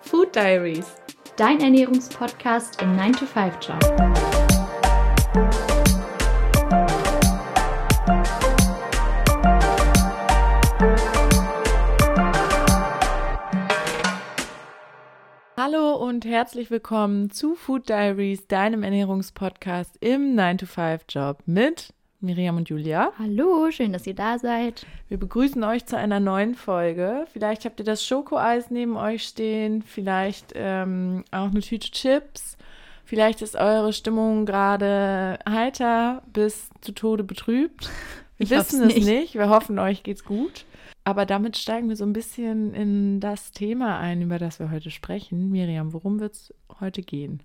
Food Diaries, dein Ernährungspodcast im 9-to-5-Job. Hallo und herzlich willkommen zu Food Diaries, deinem Ernährungspodcast im 9-to-5-Job mit Miriam und Julia. Hallo, schön, dass ihr da seid. Wir begrüßen euch zu einer neuen Folge. Vielleicht habt ihr das Schokoeis neben euch stehen, vielleicht ähm, auch eine Tüte Chips. Vielleicht ist eure Stimmung gerade heiter bis zu Tode betrübt. Wir ich wissen es nicht. nicht. Wir hoffen, euch geht's gut. Aber damit steigen wir so ein bisschen in das Thema ein, über das wir heute sprechen. Miriam, worum wird es heute gehen?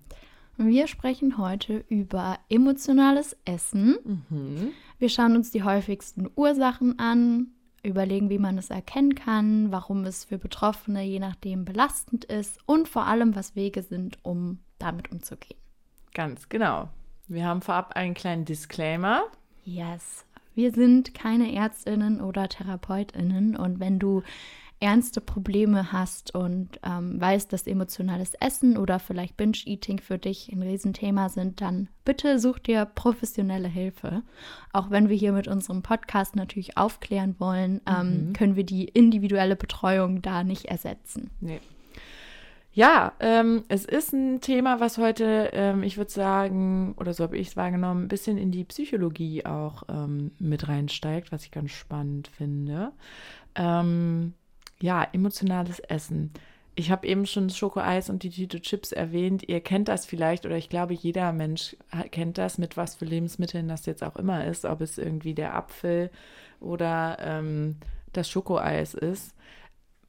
Wir sprechen heute über emotionales Essen. Mhm. Wir schauen uns die häufigsten Ursachen an, überlegen, wie man es erkennen kann, warum es für Betroffene je nachdem belastend ist und vor allem, was Wege sind, um damit umzugehen. Ganz genau. Wir haben vorab einen kleinen Disclaimer. Yes. Wir sind keine Ärztinnen oder Therapeutinnen und wenn du ernste Probleme hast und ähm, weißt, dass emotionales Essen oder vielleicht Binge-Eating für dich ein Riesenthema sind, dann bitte such dir professionelle Hilfe. Auch wenn wir hier mit unserem Podcast natürlich aufklären wollen, ähm, mhm. können wir die individuelle Betreuung da nicht ersetzen. Nee. Ja, ähm, es ist ein Thema, was heute, ähm, ich würde sagen, oder so habe ich es wahrgenommen, ein bisschen in die Psychologie auch ähm, mit reinsteigt, was ich ganz spannend finde. Ja, emotionales Essen. Ich habe eben schon Schokoeis und die Tüte Chips erwähnt. Ihr kennt das vielleicht oder ich glaube, jeder Mensch kennt das, mit was für Lebensmitteln das jetzt auch immer ist, ob es irgendwie der Apfel oder ähm, das Schokoeis ist.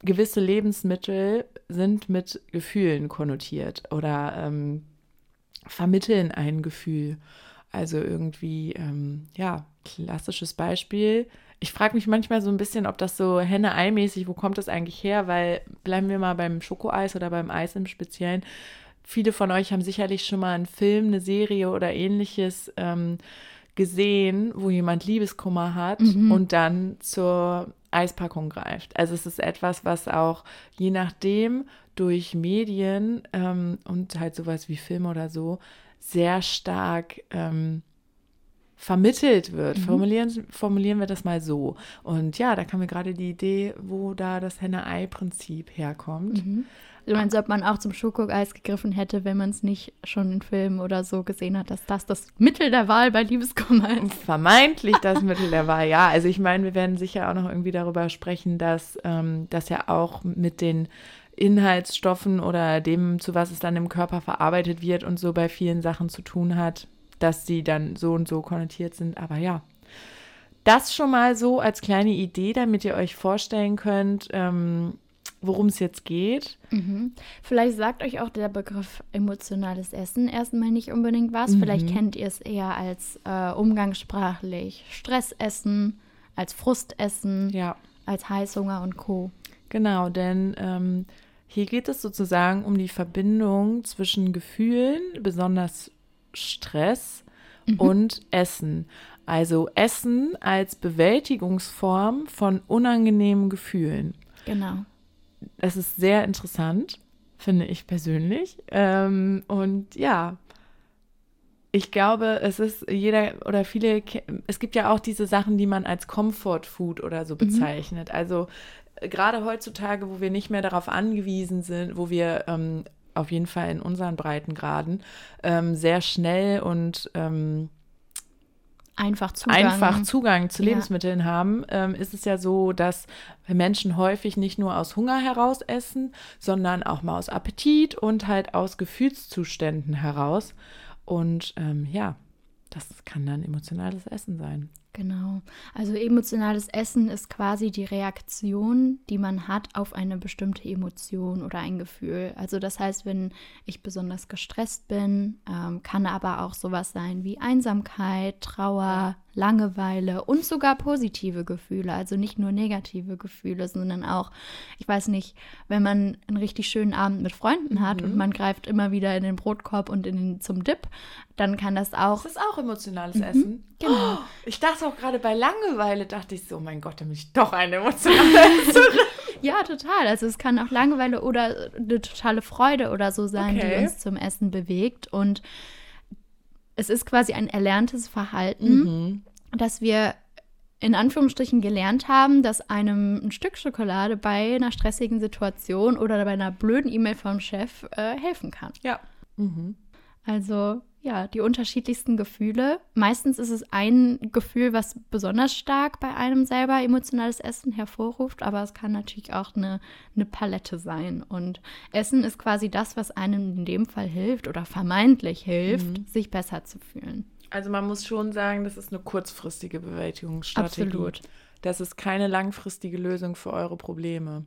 Gewisse Lebensmittel sind mit Gefühlen konnotiert oder ähm, vermitteln ein Gefühl. Also irgendwie, ähm, ja, klassisches Beispiel, ich frage mich manchmal so ein bisschen, ob das so Henne-Ei-mäßig, wo kommt das eigentlich her? Weil bleiben wir mal beim Schokoeis oder beim Eis im Speziellen. Viele von euch haben sicherlich schon mal einen Film, eine Serie oder ähnliches ähm, gesehen, wo jemand Liebeskummer hat mhm. und dann zur Eispackung greift. Also es ist etwas, was auch je nachdem durch Medien ähm, und halt sowas wie Film oder so sehr stark ähm, vermittelt wird. Mhm. Formulieren, formulieren wir das mal so. Und ja, da kam mir gerade die Idee, wo da das Henne-Ei-Prinzip herkommt. Mhm. Du meinst, ob man auch zum Schokoeis gegriffen hätte, wenn man es nicht schon in Filmen oder so gesehen hat, dass das das Mittel der Wahl bei Liebeskummer ist? Vermeintlich das Mittel der Wahl, ja. Also ich meine, wir werden sicher auch noch irgendwie darüber sprechen, dass ähm, das ja auch mit den Inhaltsstoffen oder dem, zu was es dann im Körper verarbeitet wird und so bei vielen Sachen zu tun hat dass sie dann so und so konnotiert sind. Aber ja, das schon mal so als kleine Idee, damit ihr euch vorstellen könnt, ähm, worum es jetzt geht. Mhm. Vielleicht sagt euch auch der Begriff emotionales Essen erstmal nicht unbedingt was. Mhm. Vielleicht kennt ihr es eher als äh, umgangssprachlich Stressessen, als Frustessen, ja. als Heißhunger und Co. Genau, denn ähm, hier geht es sozusagen um die Verbindung zwischen Gefühlen, besonders Stress mhm. und Essen. Also Essen als Bewältigungsform von unangenehmen Gefühlen. Genau. Das ist sehr interessant, finde ich persönlich. Ähm, und ja, ich glaube, es ist jeder oder viele, es gibt ja auch diese Sachen, die man als Comfort Food oder so mhm. bezeichnet. Mhm. Also gerade heutzutage, wo wir nicht mehr darauf angewiesen sind, wo wir ähm, auf jeden Fall in unseren Breitengraden, ähm, sehr schnell und ähm, einfach Zugang, einfach Zugang zu Lebensmitteln ja. haben, ähm, ist es ja so, dass Menschen häufig nicht nur aus Hunger heraus essen, sondern auch mal aus Appetit und halt aus Gefühlszuständen heraus. Und ähm, ja, das kann dann emotionales Essen sein. Genau. Also emotionales Essen ist quasi die Reaktion, die man hat auf eine bestimmte Emotion oder ein Gefühl. Also das heißt, wenn ich besonders gestresst bin, ähm, kann aber auch sowas sein wie Einsamkeit, Trauer, Langeweile und sogar positive Gefühle, also nicht nur negative Gefühle, sondern auch, ich weiß nicht, wenn man einen richtig schönen Abend mit Freunden hat mhm. und man greift immer wieder in den Brotkorb und in den, zum Dip, dann kann das auch. Das ist auch emotionales mhm. Essen. Genau. Oh, ich dachte dachte auch gerade bei Langeweile, dachte ich so, oh mein Gott, da bin ich doch eine emotionale. Ja, total. Also es kann auch Langeweile oder eine totale Freude oder so sein, okay. die uns zum Essen bewegt. Und es ist quasi ein erlerntes Verhalten, mhm. dass wir in Anführungsstrichen gelernt haben, dass einem ein Stück Schokolade bei einer stressigen Situation oder bei einer blöden E-Mail vom Chef äh, helfen kann. Ja. Mhm. Also ja, die unterschiedlichsten Gefühle. Meistens ist es ein Gefühl, was besonders stark bei einem selber emotionales Essen hervorruft, aber es kann natürlich auch eine, eine Palette sein. Und Essen ist quasi das, was einem in dem Fall hilft oder vermeintlich hilft, mhm. sich besser zu fühlen. Also man muss schon sagen, das ist eine kurzfristige Bewältigungsstrategie. Absolut. Das ist keine langfristige Lösung für eure Probleme.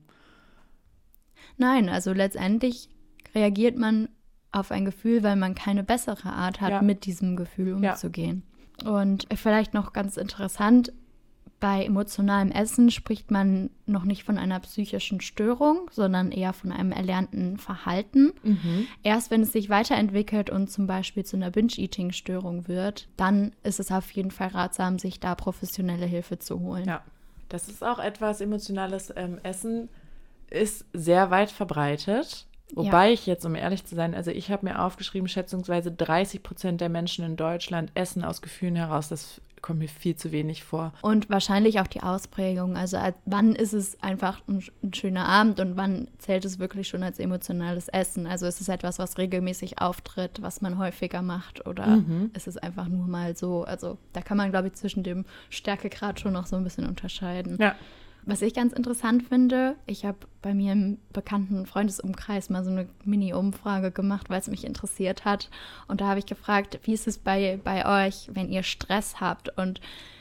Nein, also letztendlich reagiert man auf ein Gefühl, weil man keine bessere Art hat, ja. mit diesem Gefühl umzugehen. Ja. Und vielleicht noch ganz interessant, bei emotionalem Essen spricht man noch nicht von einer psychischen Störung, sondern eher von einem erlernten Verhalten. Mhm. Erst wenn es sich weiterentwickelt und zum Beispiel zu einer Binge-Eating-Störung wird, dann ist es auf jeden Fall ratsam, sich da professionelle Hilfe zu holen. Ja, das ist auch etwas, emotionales ähm, Essen ist sehr weit verbreitet. Wobei ja. ich jetzt, um ehrlich zu sein, also ich habe mir aufgeschrieben, schätzungsweise 30 Prozent der Menschen in Deutschland essen aus Gefühlen heraus. Das kommt mir viel zu wenig vor. Und wahrscheinlich auch die Ausprägung. Also wann ist es einfach ein, ein, schöner Abend und wann zählt es wirklich schon als emotionales Essen? Also ist es etwas, was regelmäßig auftritt, was man häufiger macht oder mhm. ist es einfach nur mal so? Also da kann man, glaube ich, zwischen dem Stärkegrad schon noch so ein bisschen unterscheiden. Ja. Was ich ganz interessant finde, ich habe bei mir im bekannten Freundesumkreis mal so eine Mini-Umfrage gemacht, weil es mich interessiert hat. Und da habe ich gefragt, wie ist es bei, bei euch, wenn ihr Stress habt? Und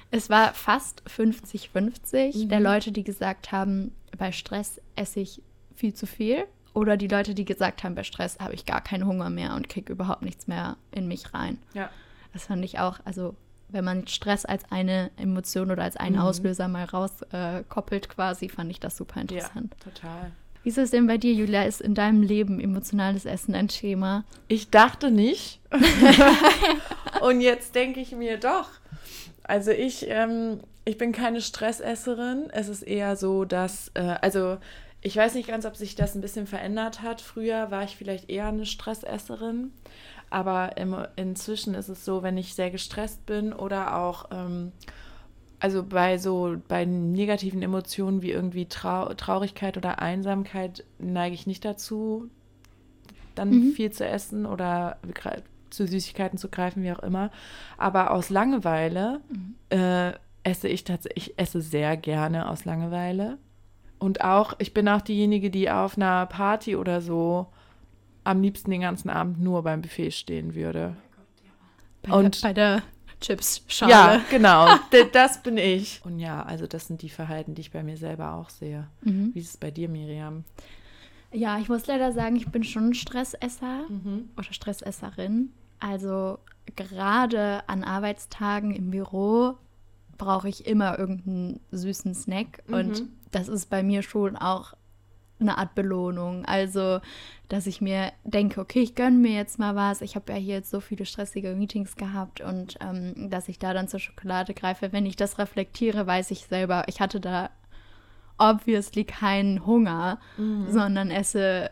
es war fast 50-50 mhm. der Leute, die gesagt haben, bei Stress esse ich viel zu viel. Oder die Leute, die gesagt haben, bei Stress habe ich gar keinen Hunger mehr und kriege überhaupt nichts mehr in mich rein. Ja. Das fand ich auch, also wenn man Stress als eine Emotion oder als einen mhm. Auslöser mal rauskoppelt, äh, quasi, fand ich das super interessant. Ja, total. Wie ist es denn bei dir, Julia? Ist in deinem Leben emotionales Essen ein Thema? Ich dachte nicht. Und jetzt denke ich mir doch. Also ich, ähm, ich bin keine Stressesserin. Es ist eher so, dass, äh, also ich weiß nicht ganz, ob sich das ein bisschen verändert hat. Früher war ich vielleicht eher eine Stressesserin. Aber im, inzwischen ist es so, wenn ich sehr gestresst bin oder auch, ähm, also bei so, bei negativen Emotionen wie irgendwie Trau Traurigkeit oder Einsamkeit neige ich nicht dazu, dann mhm. viel zu essen oder zu Süßigkeiten zu greifen, wie auch immer. Aber aus Langeweile mhm. äh, esse ich tatsächlich, ich esse sehr gerne aus Langeweile. Und auch, ich bin auch diejenige, die auf einer Party oder so am liebsten den ganzen Abend nur beim Buffet stehen würde. Bei und der, bei der Chips-Schale. Ja, genau. das bin ich. Und ja, also das sind die Verhalten, die ich bei mir selber auch sehe. Mhm. Wie ist es bei dir, Miriam? Ja, ich muss leider sagen, ich bin schon Stressesser mhm. oder Stressesserin. Also gerade an Arbeitstagen im Büro brauche ich immer irgendeinen süßen Snack. Mhm. Und das ist bei mir schon auch eine Art Belohnung. Also, dass ich mir denke, okay, ich gönne mir jetzt mal was. Ich habe ja hier jetzt so viele stressige Meetings gehabt und ähm, dass ich da dann zur Schokolade greife. Wenn ich das reflektiere, weiß ich selber, ich hatte da obviously keinen Hunger, mhm. sondern esse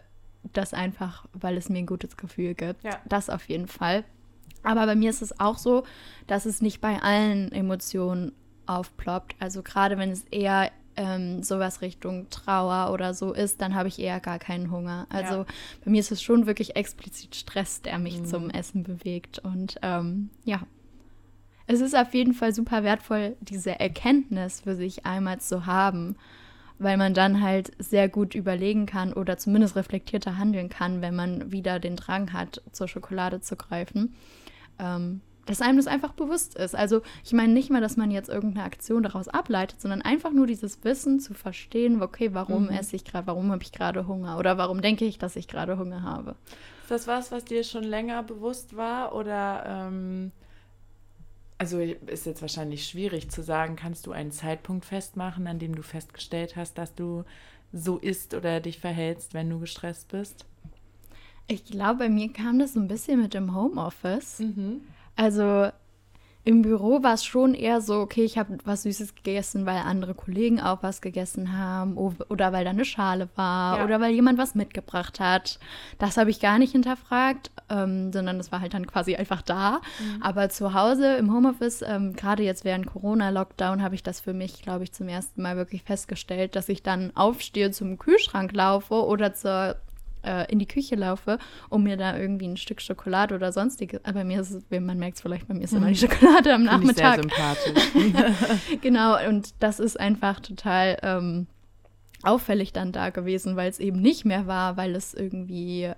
das einfach, weil es mir ein gutes Gefühl gibt. Ja. Das auf jeden Fall. Aber bei mir ist es auch so, dass es nicht bei allen Emotionen aufploppt. Also gerade wenn es eher ähm, sowas Richtung Trauer oder so ist, dann habe ich eher gar keinen Hunger. Also ja. bei mir ist es schon wirklich explizit Stress, der mich mhm. zum Essen bewegt. Und ähm, ja, es ist auf jeden Fall super wertvoll, diese Erkenntnis für sich einmal zu haben, weil man dann halt sehr gut überlegen kann oder zumindest reflektierter handeln kann, wenn man wieder den Drang hat, zur Schokolade zu greifen. Ähm, dass einem das einfach bewusst ist. Also ich meine nicht mal, dass man jetzt irgendeine Aktion daraus ableitet, sondern einfach nur dieses Wissen zu verstehen, okay, warum mhm. esse ich gerade, warum habe ich gerade Hunger oder warum denke ich, dass ich gerade Hunger habe. Ist das was, was dir schon länger bewusst war oder ähm, also ist jetzt wahrscheinlich schwierig zu sagen, kannst du einen Zeitpunkt festmachen, an dem du festgestellt hast, dass du so isst oder dich verhältst, wenn du gestresst bist? Ich glaube, bei mir kam das so ein bisschen mit dem Homeoffice. Mhm. Also im Büro war es schon eher so, okay, ich habe was Süßes gegessen, weil andere Kollegen auch was gegessen haben oder weil da eine Schale war ja. oder weil jemand was mitgebracht hat. Das habe ich gar nicht hinterfragt, ähm, sondern das war halt dann quasi einfach da. Mhm. Aber zu Hause im Homeoffice, ähm, gerade jetzt während Corona-Lockdown, habe ich das für mich, glaube ich, zum ersten Mal wirklich festgestellt, dass ich dann aufstehe, zum Kühlschrank laufe oder zur äh, in die Küche laufe, um mir da irgendwie ein Stück Schokolade oder sonstiges. Aber bei mir ist es, man merkt es vielleicht, bei mir ist immer die mhm. Schokolade am Nachmittag. Ich sehr sympathisch. genau, und das ist einfach total ähm, auffällig dann da gewesen, weil es eben nicht mehr war, weil es irgendwie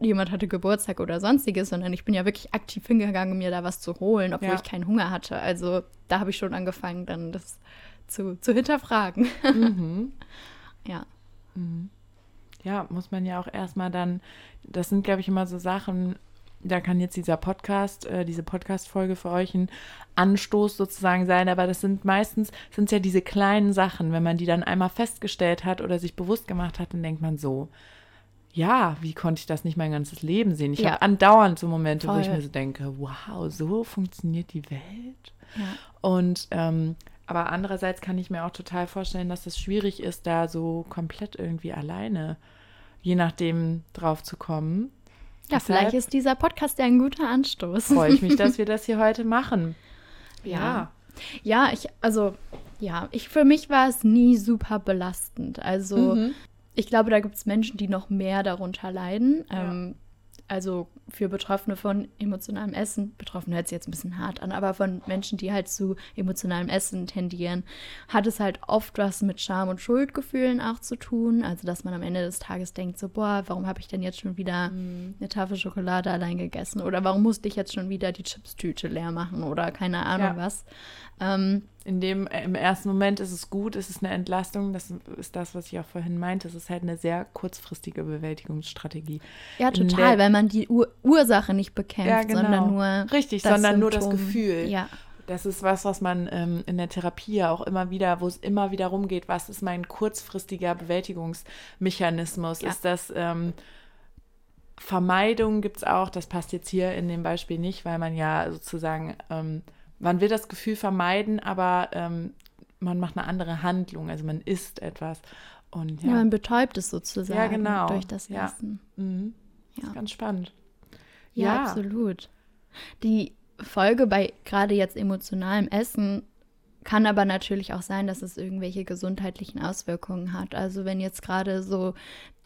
jemand hatte Geburtstag oder sonstiges, sondern ich bin ja wirklich aktiv hingegangen, mir da was zu holen, obwohl ja. ich keinen Hunger hatte. Also da habe ich schon angefangen, dann das zu, zu hinterfragen. Mhm. ja. Mhm ja, muss man ja auch erstmal dann, das sind, glaube ich, immer so Sachen, da kann jetzt dieser Podcast, äh, diese Podcast-Folge für euch ein Anstoß sozusagen sein, aber das sind meistens, sind ja diese kleinen Sachen, wenn man die dann einmal festgestellt hat oder sich bewusst gemacht hat, dann denkt man so, ja, wie konnte ich das nicht mein ganzes Leben sehen? Ich ja. habe andauernd so Momente, Voll. wo ich mir so denke, wow, so funktioniert die Welt. Ja. Und ähm, aber andererseits kann ich mir auch total vorstellen, dass es schwierig ist, da so komplett irgendwie alleine, je nachdem, drauf zu kommen. Ja, Deshalb vielleicht ist dieser Podcast ja ein guter Anstoß. Freue ich mich, dass wir das hier heute machen. Ja. Ja, ich, also, ja, ich, für mich war es nie super belastend. Also, mhm. ich glaube, da gibt es Menschen, die noch mehr darunter leiden. Ja. Ähm, also für Betroffene von emotionalem Essen, betroffen hört sich jetzt ein bisschen hart an, aber von Menschen, die halt zu emotionalem Essen tendieren, hat es halt oft was mit Scham und Schuldgefühlen auch zu tun. Also, dass man am Ende des Tages denkt, so, boah, warum habe ich denn jetzt schon wieder mhm. eine Tafel Schokolade allein gegessen? Oder warum musste ich jetzt schon wieder die Chipstüte leer machen? Oder keine Ahnung ja. was. Ähm, in dem, äh, im ersten Moment ist es gut, es ist eine Entlastung, das ist das, was ich auch vorhin meinte. Es ist halt eine sehr kurzfristige Bewältigungsstrategie. Ja, total, der, weil man die Ur Ursache nicht bekämpft, ja, genau. sondern nur. Richtig, sondern Symptom. nur das Gefühl. Ja. Das ist was, was man ähm, in der Therapie auch immer wieder, wo es immer wieder rumgeht, was ist mein kurzfristiger Bewältigungsmechanismus? Ja. Ist das ähm, Vermeidung gibt es auch, das passt jetzt hier in dem Beispiel nicht, weil man ja sozusagen ähm, man will das Gefühl vermeiden, aber ähm, man macht eine andere Handlung, also man isst etwas. Und, ja. ja man betäubt es sozusagen ja, genau. durch das Essen. Ja. Mhm. ja. Das ist ganz spannend. Ja, ja, absolut. Die Folge bei gerade jetzt emotionalem Essen kann aber natürlich auch sein, dass es irgendwelche gesundheitlichen Auswirkungen hat. Also wenn jetzt gerade so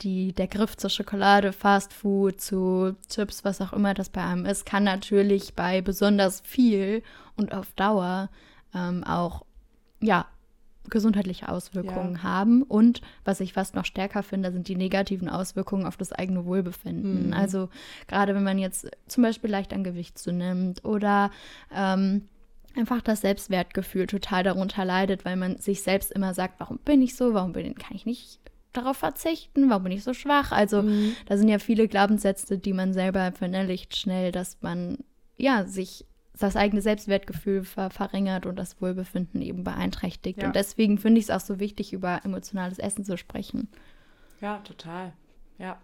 die, der Griff zur Schokolade, Fast Food, zu Chips, was auch immer das bei einem ist, kann natürlich bei besonders viel und auf Dauer ähm, auch ja gesundheitliche Auswirkungen ja. haben. Und was ich fast noch stärker finde, sind die negativen Auswirkungen auf das eigene Wohlbefinden. Mhm. Also gerade wenn man jetzt zum Beispiel leicht an Gewicht zunimmt oder ähm, einfach das Selbstwertgefühl total darunter leidet, weil man sich selbst immer sagt, warum bin ich so, warum bin, kann ich nicht darauf verzichten, warum bin ich so schwach? Also mhm. da sind ja viele Glaubenssätze, die man selber verinnerlicht schnell, dass man ja sich das eigene Selbstwertgefühl ver verringert und das Wohlbefinden eben beeinträchtigt. Ja. Und deswegen finde ich es auch so wichtig, über emotionales Essen zu sprechen. Ja, total. Ja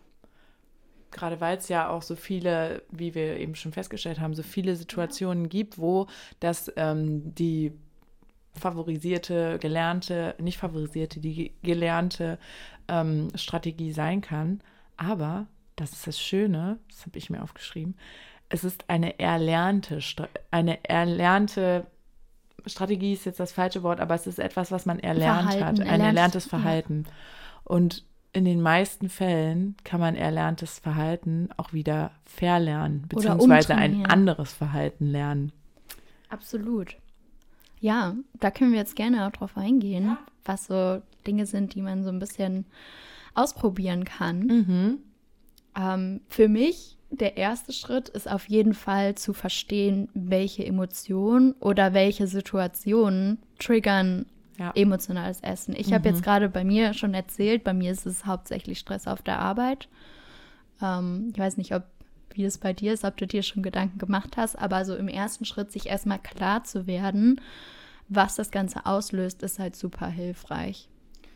gerade weil es ja auch so viele, wie wir eben schon festgestellt haben, so viele Situationen gibt, wo das ähm, die favorisierte, gelernte, nicht favorisierte, die gelernte ähm, Strategie sein kann. Aber, das ist das Schöne, das habe ich mir aufgeschrieben, es ist eine erlernte, eine erlernte Strategie ist jetzt das falsche Wort, aber es ist etwas, was man erlernt Verhalten, hat, ein erlernt, erlerntes Verhalten. Ja. Und in den meisten Fällen kann man erlerntes Verhalten auch wieder verlernen, beziehungsweise ein anderes Verhalten lernen. Absolut. Ja, da können wir jetzt gerne auch drauf eingehen, ja. was so Dinge sind, die man so ein bisschen ausprobieren kann. Mhm. Ähm, für mich der erste Schritt ist auf jeden Fall zu verstehen, welche Emotionen oder welche Situationen triggern ja. emotionales Essen. Ich mhm. habe jetzt gerade bei mir schon erzählt, bei mir ist es hauptsächlich Stress auf der Arbeit. Ähm, ich weiß nicht, ob wie es bei dir ist, ob du dir schon Gedanken gemacht hast, aber so im ersten Schritt sich erstmal klar zu werden, was das Ganze auslöst, ist halt super hilfreich.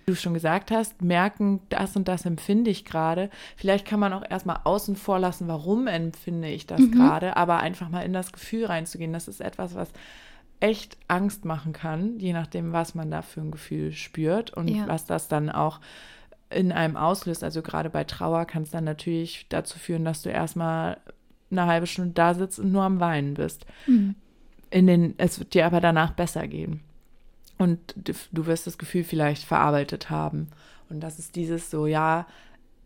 du schon gesagt hast, merken, das und das empfinde ich gerade. Vielleicht kann man auch erstmal außen vor lassen, warum empfinde ich das mhm. gerade, aber einfach mal in das Gefühl reinzugehen. Das ist etwas, was echt Angst machen kann, je nachdem, was man da für ein Gefühl spürt und ja. was das dann auch in einem auslöst. Also gerade bei Trauer kann es dann natürlich dazu führen, dass du erstmal eine halbe Stunde da sitzt und nur am Weinen bist. Mhm. In den, es wird dir aber danach besser gehen. Und du wirst das Gefühl vielleicht verarbeitet haben. Und das ist dieses so, ja,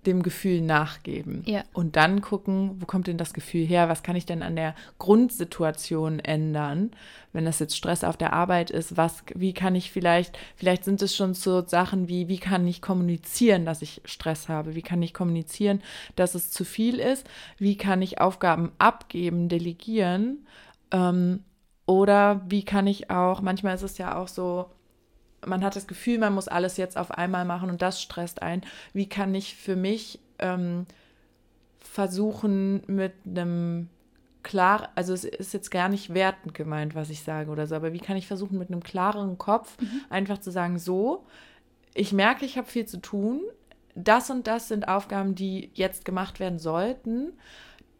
dem Gefühl nachgeben. Ja. Und dann gucken, wo kommt denn das Gefühl her? Was kann ich denn an der Grundsituation ändern? Wenn das jetzt Stress auf der Arbeit ist, was, wie kann ich vielleicht, vielleicht sind es schon so Sachen wie, wie kann ich kommunizieren, dass ich Stress habe? Wie kann ich kommunizieren, dass es zu viel ist? Wie kann ich Aufgaben abgeben, delegieren? Ähm, oder wie kann ich auch, manchmal ist es ja auch so, man hat das Gefühl, man muss alles jetzt auf einmal machen und das stresst ein. Wie kann ich für mich ähm, versuchen, mit einem klar, also es ist jetzt gar nicht wertend gemeint, was ich sage oder so, aber wie kann ich versuchen, mit einem klareren Kopf mhm. einfach zu sagen, so, ich merke, ich habe viel zu tun, das und das sind Aufgaben, die jetzt gemacht werden sollten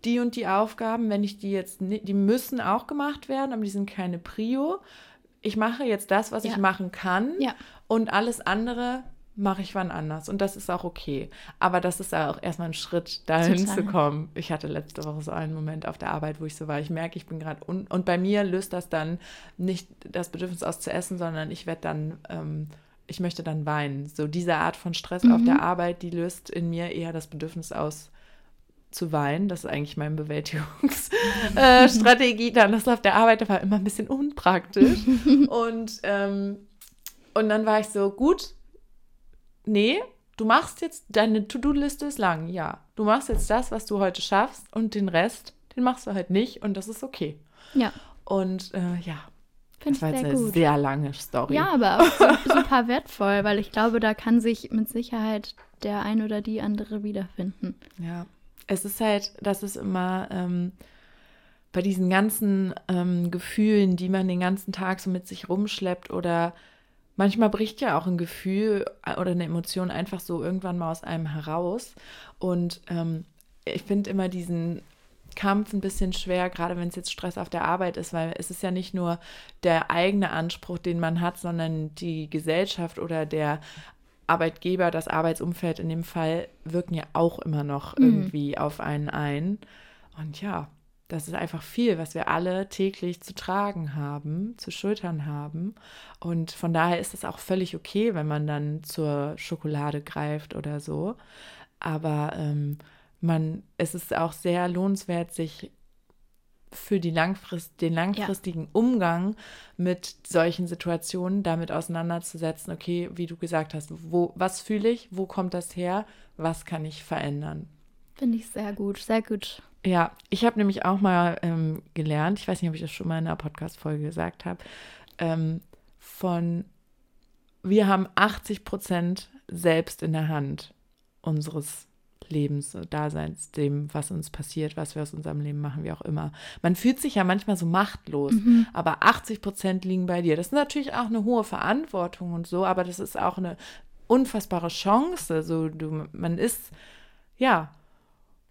die und die Aufgaben, wenn ich die jetzt, die müssen auch gemacht werden, aber die sind keine Prio. Ich mache jetzt das, was ja. ich machen kann ja. und alles andere mache ich wann anders. Und das ist auch okay. Aber das ist auch erstmal ein Schritt, dahin Total. zu kommen. Ich hatte letzte Woche so einen Moment auf der Arbeit, wo ich so war, ich merke, ich bin gerade un und bei mir löst das dann nicht das Bedürfnis aus zu essen, sondern ich werde dann ähm, ich möchte dann weinen. So diese Art von Stress mhm. auf der Arbeit, die löst in mir eher das Bedürfnis aus, zu weinen. Das ist eigentlich meine Bewältigungsstrategie. Äh, dann das auf der Arbeit war immer ein bisschen unpraktisch. und, ähm, und dann war ich so, gut, nee, du machst jetzt, deine To-Do-Liste ist lang, ja. Du machst jetzt das, was du heute schaffst und den Rest, den machst du halt nicht und das ist okay. Ja. Und äh, ja, Finde ich war sehr gut. sehr lange Story. Ja, aber auch super wertvoll, weil ich glaube, da kann sich mit Sicherheit der ein oder die andere wiederfinden. Ja es ist halt, das ist immer ähm, bei diesen ganzen ähm, Gefühlen, die man den ganzen Tag so mit sich rumschleppt oder manchmal bricht ja auch ein Gefühl äh, oder eine Emotion einfach so irgendwann mal aus einem heraus. Und ähm, ich finde immer diesen Kampf ein bisschen schwer, gerade wenn es jetzt Stress auf der Arbeit ist, weil es ist ja nicht nur der eigene Anspruch, den man hat, sondern die Gesellschaft oder der Arbeitgeber, das Arbeitsumfeld in dem Fall wirken ja auch immer noch mhm. irgendwie auf einen ein. Und ja, das ist einfach viel, was wir alle täglich zu tragen haben, zu schultern haben. Und von daher ist es auch völlig okay, wenn man dann zur Schokolade greift oder so. Aber ähm, man, es ist auch sehr lohnenswert, sich für die Langfrist, den langfristigen ja. Umgang mit solchen Situationen damit auseinanderzusetzen, okay, wie du gesagt hast, wo, was fühle ich, wo kommt das her, was kann ich verändern? Finde ich sehr gut, sehr gut. Ja, ich habe nämlich auch mal ähm, gelernt, ich weiß nicht, ob ich das schon mal in einer Podcast-Folge gesagt habe, ähm, von wir haben 80 Prozent selbst in der Hand unseres Lebens, Daseins, dem, was uns passiert, was wir aus unserem Leben machen, wie auch immer. Man fühlt sich ja manchmal so machtlos, mhm. aber 80 Prozent liegen bei dir. Das ist natürlich auch eine hohe Verantwortung und so, aber das ist auch eine unfassbare Chance. So, du, man ist, ja,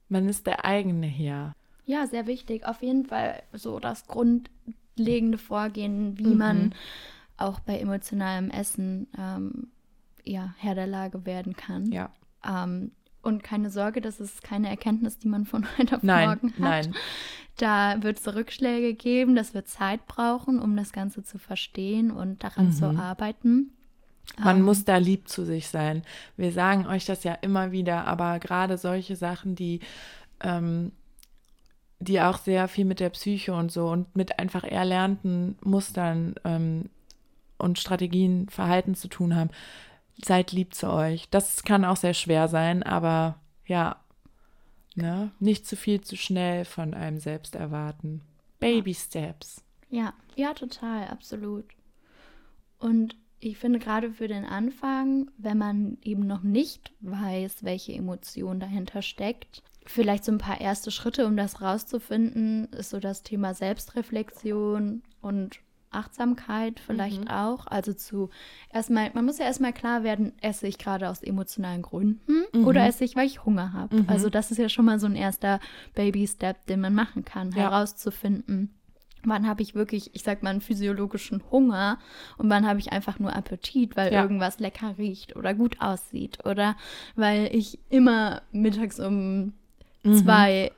man ist der eigene Herr. Ja, sehr wichtig. Auf jeden Fall so das grundlegende Vorgehen, wie mhm. man auch bei emotionalem Essen ähm, ja, Herr der Lage werden kann. Ja. Ähm, und keine Sorge, das ist keine Erkenntnis, die man von heute auf nein, morgen hat. Nein. Da wird es Rückschläge geben, das wird Zeit brauchen, um das Ganze zu verstehen und daran mhm. zu arbeiten. Man um, muss da lieb zu sich sein. Wir sagen euch das ja immer wieder, aber gerade solche Sachen, die, ähm, die auch sehr viel mit der Psyche und so und mit einfach erlernten Mustern ähm, und Strategien, Verhalten zu tun haben, seid lieb zu euch. Das kann auch sehr schwer sein, aber ja, ne? nicht zu viel zu schnell von einem selbst erwarten. Baby Steps. Ja, ja, total, absolut. Und ich finde gerade für den Anfang, wenn man eben noch nicht weiß, welche Emotion dahinter steckt, vielleicht so ein paar erste Schritte, um das rauszufinden, ist so das Thema Selbstreflexion und Achtsamkeit vielleicht mhm. auch. Also zu erstmal, man muss ja erstmal klar werden, esse ich gerade aus emotionalen Gründen mhm. oder esse ich, weil ich Hunger habe. Mhm. Also das ist ja schon mal so ein erster Baby-Step, den man machen kann, ja. herauszufinden wann habe ich wirklich, ich sag mal, einen physiologischen Hunger und wann habe ich einfach nur Appetit, weil ja. irgendwas lecker riecht oder gut aussieht oder weil ich immer mittags um mhm. zwei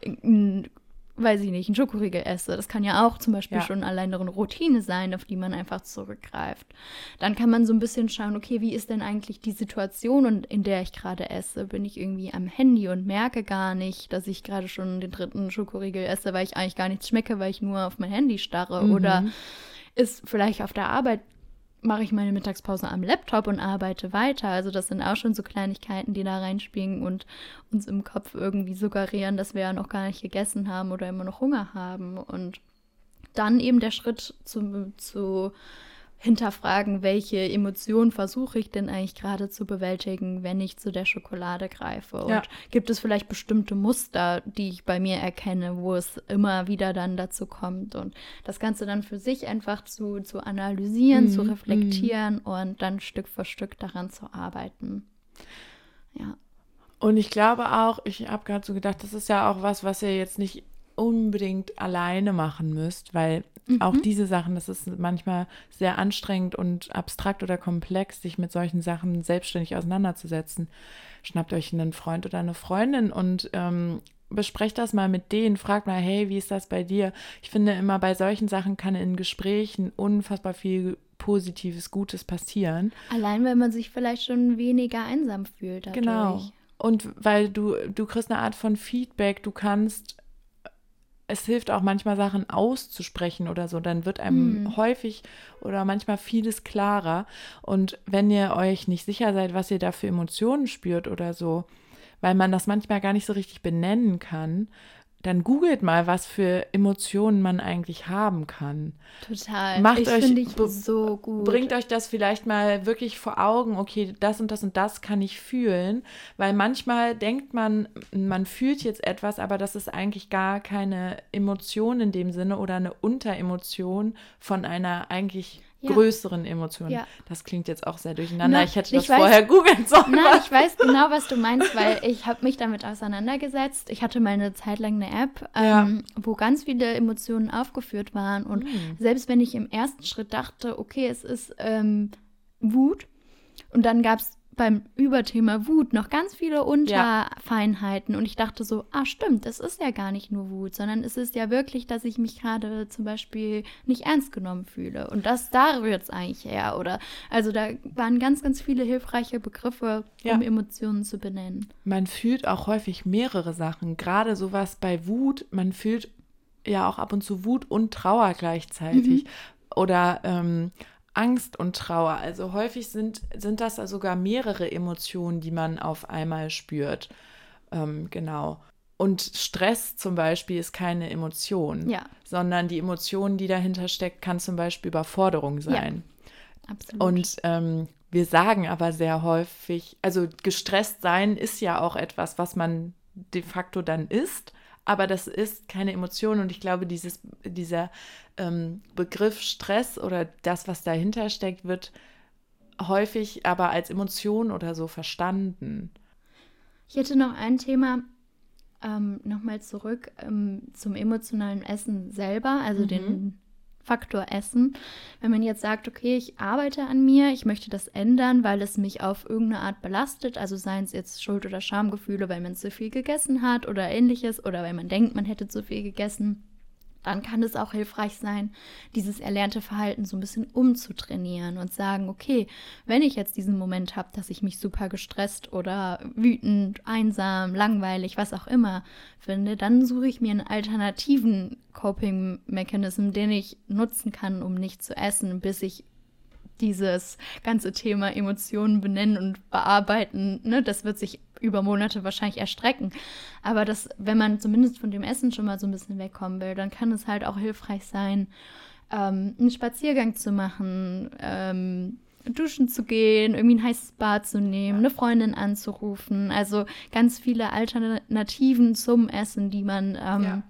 weiß ich nicht, einen Schokoriegel esse. Das kann ja auch zum Beispiel ja. schon allein eine Routine sein, auf die man einfach zurückgreift. Dann kann man so ein bisschen schauen, okay, wie ist denn eigentlich die Situation, in der ich gerade esse? Bin ich irgendwie am Handy und merke gar nicht, dass ich gerade schon den dritten Schokoriegel esse, weil ich eigentlich gar nichts schmecke, weil ich nur auf mein Handy starre? Mhm. Oder ist vielleicht auf der Arbeit mache ich meine Mittagspause am Laptop und arbeite weiter. Also das sind auch schon so Kleinigkeiten, die da reinspielen und uns im Kopf irgendwie suggerieren, dass wir ja noch gar nicht gegessen haben oder immer noch Hunger haben. Und dann eben der Schritt zu, zu hinterfragen, welche Emotionen versuche ich denn eigentlich gerade zu bewältigen, wenn ich zu der Schokolade greife. Und ja. gibt es vielleicht bestimmte Muster, die ich bei mir erkenne, wo es immer wieder dann dazu kommt. Und das Ganze dann für sich einfach zu, zu analysieren, mhm. zu reflektieren und dann Stück für Stück daran zu arbeiten. Ja. Und ich glaube auch, ich habe gerade so gedacht, das ist ja auch was, was ihr jetzt nicht unbedingt alleine machen müsst, weil mhm. auch diese Sachen, das ist manchmal sehr anstrengend und abstrakt oder komplex, sich mit solchen Sachen selbstständig auseinanderzusetzen. Schnappt euch einen Freund oder eine Freundin und ähm, besprecht das mal mit denen, fragt mal, hey, wie ist das bei dir? Ich finde immer, bei solchen Sachen kann in Gesprächen unfassbar viel Positives, Gutes passieren. Allein, wenn man sich vielleicht schon weniger einsam fühlt. Dadurch. Genau. Und weil du, du kriegst eine Art von Feedback, du kannst es hilft auch manchmal Sachen auszusprechen oder so, dann wird einem mhm. häufig oder manchmal vieles klarer. Und wenn ihr euch nicht sicher seid, was ihr da für Emotionen spürt oder so, weil man das manchmal gar nicht so richtig benennen kann, dann googelt mal, was für Emotionen man eigentlich haben kann. Total. Macht ich euch ich so gut. Bringt euch das vielleicht mal wirklich vor Augen, okay, das und das und das kann ich fühlen, weil manchmal denkt man, man fühlt jetzt etwas, aber das ist eigentlich gar keine Emotion in dem Sinne oder eine Unteremotion von einer eigentlich ja. größeren Emotionen. Ja. Das klingt jetzt auch sehr durcheinander. Na, ich hätte ich das weiß, vorher googeln sollen. Nein, ich weiß genau, was du meinst, weil ich habe mich damit auseinandergesetzt. Ich hatte mal eine Zeit lang eine App, ja. ähm, wo ganz viele Emotionen aufgeführt waren. Und mhm. selbst wenn ich im ersten Schritt dachte, okay, es ist ähm, Wut, und dann gab es beim Überthema Wut noch ganz viele Unterfeinheiten ja. und ich dachte so, ah stimmt, das ist ja gar nicht nur Wut, sondern es ist ja wirklich, dass ich mich gerade zum Beispiel nicht ernst genommen fühle und das da rührt es eigentlich her oder also da waren ganz, ganz viele hilfreiche Begriffe, um ja. Emotionen zu benennen. Man fühlt auch häufig mehrere Sachen, gerade sowas bei Wut, man fühlt ja auch ab und zu Wut und Trauer gleichzeitig mhm. oder ähm, Angst und Trauer. Also häufig sind, sind das sogar mehrere Emotionen, die man auf einmal spürt. Ähm, genau. Und Stress zum Beispiel ist keine Emotion, ja. sondern die Emotion, die dahinter steckt, kann zum Beispiel Überforderung sein. Ja, absolut. Und ähm, wir sagen aber sehr häufig, also gestresst sein ist ja auch etwas, was man de facto dann ist aber das ist keine Emotion und ich glaube, dieses, dieser ähm, Begriff Stress oder das, was dahinter steckt, wird häufig aber als Emotion oder so verstanden. Ich hätte noch ein Thema, ähm, nochmal zurück ähm, zum emotionalen Essen selber, also mhm. den Faktor Essen. Wenn man jetzt sagt, okay, ich arbeite an mir, ich möchte das ändern, weil es mich auf irgendeine Art belastet, also seien es jetzt Schuld- oder Schamgefühle, weil man zu viel gegessen hat oder ähnliches oder weil man denkt, man hätte zu viel gegessen dann kann es auch hilfreich sein, dieses erlernte Verhalten so ein bisschen umzutrainieren und sagen, okay, wenn ich jetzt diesen Moment habe, dass ich mich super gestresst oder wütend, einsam, langweilig, was auch immer finde, dann suche ich mir einen alternativen Coping-Mechanism, den ich nutzen kann, um nicht zu essen, bis ich dieses ganze Thema Emotionen benennen und bearbeiten, ne, das wird sich über Monate wahrscheinlich erstrecken. Aber das, wenn man zumindest von dem Essen schon mal so ein bisschen wegkommen will, dann kann es halt auch hilfreich sein, ähm, einen Spaziergang zu machen, ähm, duschen zu gehen, irgendwie ein heißes Bad zu nehmen, eine Freundin anzurufen. Also ganz viele Alternativen zum Essen, die man ähm, ja.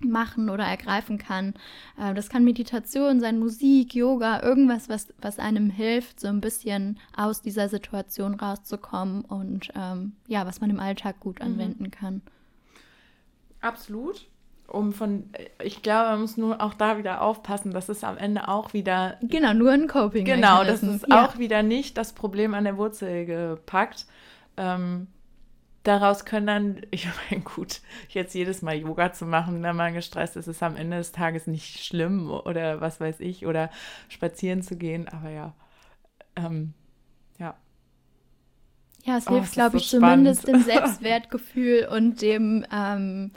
Machen oder ergreifen kann. Äh, das kann Meditation sein, Musik, Yoga, irgendwas, was, was einem hilft, so ein bisschen aus dieser Situation rauszukommen und ähm, ja, was man im Alltag gut mhm. anwenden kann. Absolut. Um von, ich glaube, man muss nur auch da wieder aufpassen, dass es am Ende auch wieder. Genau, nur ein Coping. Genau, das ist ja. auch wieder nicht das Problem an der Wurzel gepackt. Ähm, daraus können dann, ich meine, gut, jetzt jedes Mal Yoga zu machen, wenn man gestresst ist, ist am Ende des Tages nicht schlimm oder was weiß ich, oder spazieren zu gehen, aber ja, ähm, ja. Ja, es oh, hilft, glaube ich, so zumindest dem Selbstwertgefühl und dem, ähm,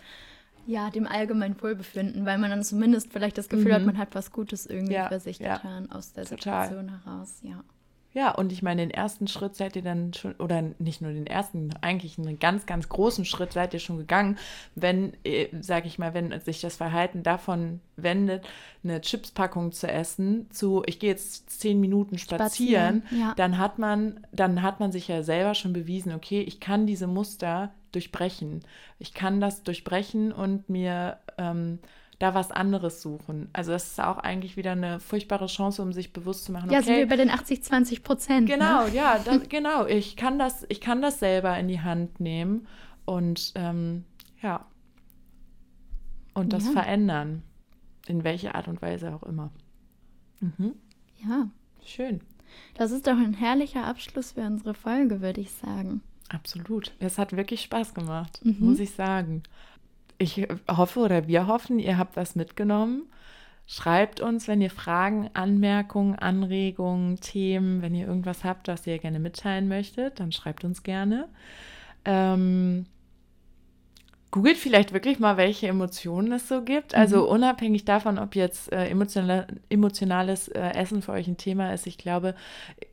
ja, dem allgemeinen Wohlbefinden, weil man dann zumindest vielleicht das Gefühl mhm. hat, man hat was Gutes irgendwie ja, für sich ja, getan aus der total. Situation heraus, ja. Ja, und ich meine, den ersten Schritt seid ihr dann schon, oder nicht nur den ersten, eigentlich einen ganz, ganz großen Schritt seid ihr schon gegangen, wenn, äh, sage ich mal, wenn sich das Verhalten davon wendet, eine Chipspackung zu essen, zu, ich gehe jetzt zehn Minuten spazieren, spazieren ja. dann hat man, dann hat man sich ja selber schon bewiesen, okay, ich kann diese Muster durchbrechen. Ich kann das durchbrechen und mir ähm, da was anderes suchen. Also das ist auch eigentlich wieder eine furchtbare Chance, um sich bewusst zu machen. Okay, ja, sind wir bei den 80, 20 Prozent. Ne? Genau, ne? ja, das, genau. Ich kann das, ich kann das selber in die Hand nehmen und ähm, ja und das ja. verändern, in welche Art und Weise auch immer. Mhm. Ja. Schön. Das ist doch ein herrlicher Abschluss für unsere Folge, würde ich sagen. Absolut. Es hat wirklich Spaß gemacht, mhm. muss ich sagen ich hoffe oder wir hoffen, ihr habt was mitgenommen. Schreibt uns, wenn ihr Fragen, Anmerkungen, Anregungen, Themen, wenn ihr irgendwas habt, was ihr gerne mitteilen möchtet, dann schreibt uns gerne. Ähm, googelt vielleicht wirklich mal, welche Emotionen es so gibt. Also mhm. unabhängig davon, ob jetzt äh, emotional, emotionales äh, Essen für euch ein Thema ist, ich glaube,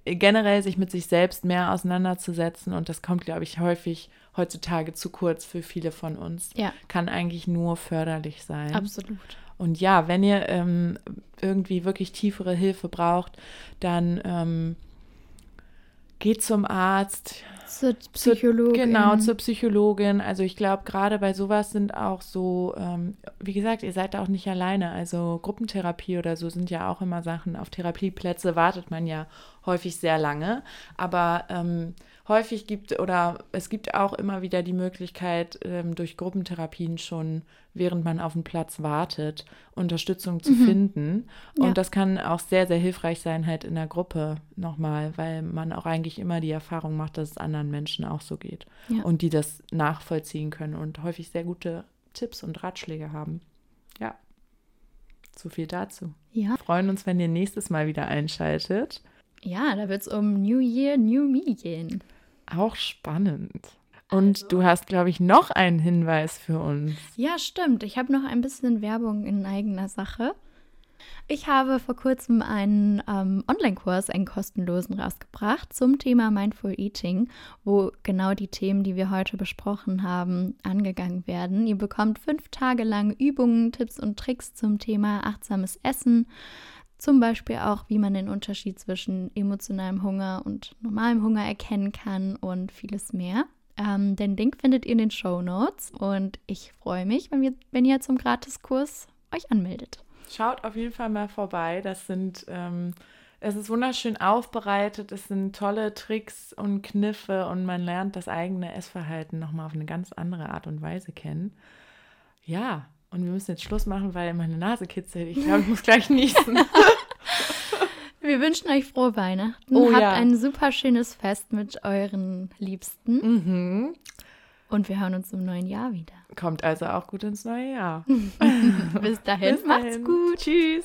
generell sich mit sich selbst mehr auseinanderzusetzen und das kommt, glaube ich, häufig heutzutage zu kurz für viele von uns. Ja. Kann eigentlich nur förderlich sein. Absolut. Und ja, wenn ihr ähm, irgendwie wirklich tiefere Hilfe braucht, dann ähm, geht zum Arzt. Zur Psychologin. Zur, genau, zur Psychologin. Also ich glaube, gerade bei sowas sind auch so, ähm, wie gesagt, ihr seid auch nicht alleine. Also Gruppentherapie oder so sind ja auch immer Sachen. Auf Therapieplätze wartet man ja häufig sehr lange. Aber ähm, häufig gibt oder es gibt auch immer wieder die Möglichkeit, ähm, durch Gruppentherapien schon, während man auf den Platz wartet, Unterstützung zu mhm. finden. Und ja. das kann auch sehr, sehr hilfreich sein, halt in der Gruppe nochmal, weil man auch eigentlich immer die Erfahrung macht, dass es anderen Menschen auch so geht ja. und die das nachvollziehen können und häufig sehr gute Tipps und Ratschläge haben. Ja. So viel dazu. Ja. Wir freuen uns, wenn ihr nächstes Mal wieder einschaltet. Ja, da wird es um New Year, New Me gehen. Auch spannend. Und also. du hast, glaube ich, noch einen Hinweis für uns. Ja, stimmt. Ich habe noch ein bisschen Werbung in eigener Sache. Ich habe vor kurzem einen ähm, Online-Kurs, einen kostenlosen, rausgebracht zum Thema Mindful Eating, wo genau die Themen, die wir heute besprochen haben, angegangen werden. Ihr bekommt fünf Tage lang Übungen, Tipps und Tricks zum Thema achtsames Essen, zum Beispiel auch, wie man den Unterschied zwischen emotionalem Hunger und normalem Hunger erkennen kann und vieles mehr. Ähm, den Link findet ihr in den Show Notes und ich freue mich, wenn, wir, wenn ihr zum Gratiskurs euch anmeldet. Schaut auf jeden Fall mal vorbei. Das sind, ähm, es ist wunderschön aufbereitet. Es sind tolle Tricks und Kniffe und man lernt das eigene Essverhalten nochmal auf eine ganz andere Art und Weise kennen. Ja, und wir müssen jetzt Schluss machen, weil meine Nase kitzelt. Ich glaube, ich muss gleich niesen. wir wünschen euch frohe Weihnachten. Oh, Habt ja. ein super schönes Fest mit euren Liebsten. Mhm. Und wir hören uns im neuen Jahr wieder. Kommt also auch gut ins neue Jahr. Bis dahin, Bis dahin. macht's gut. Tschüss.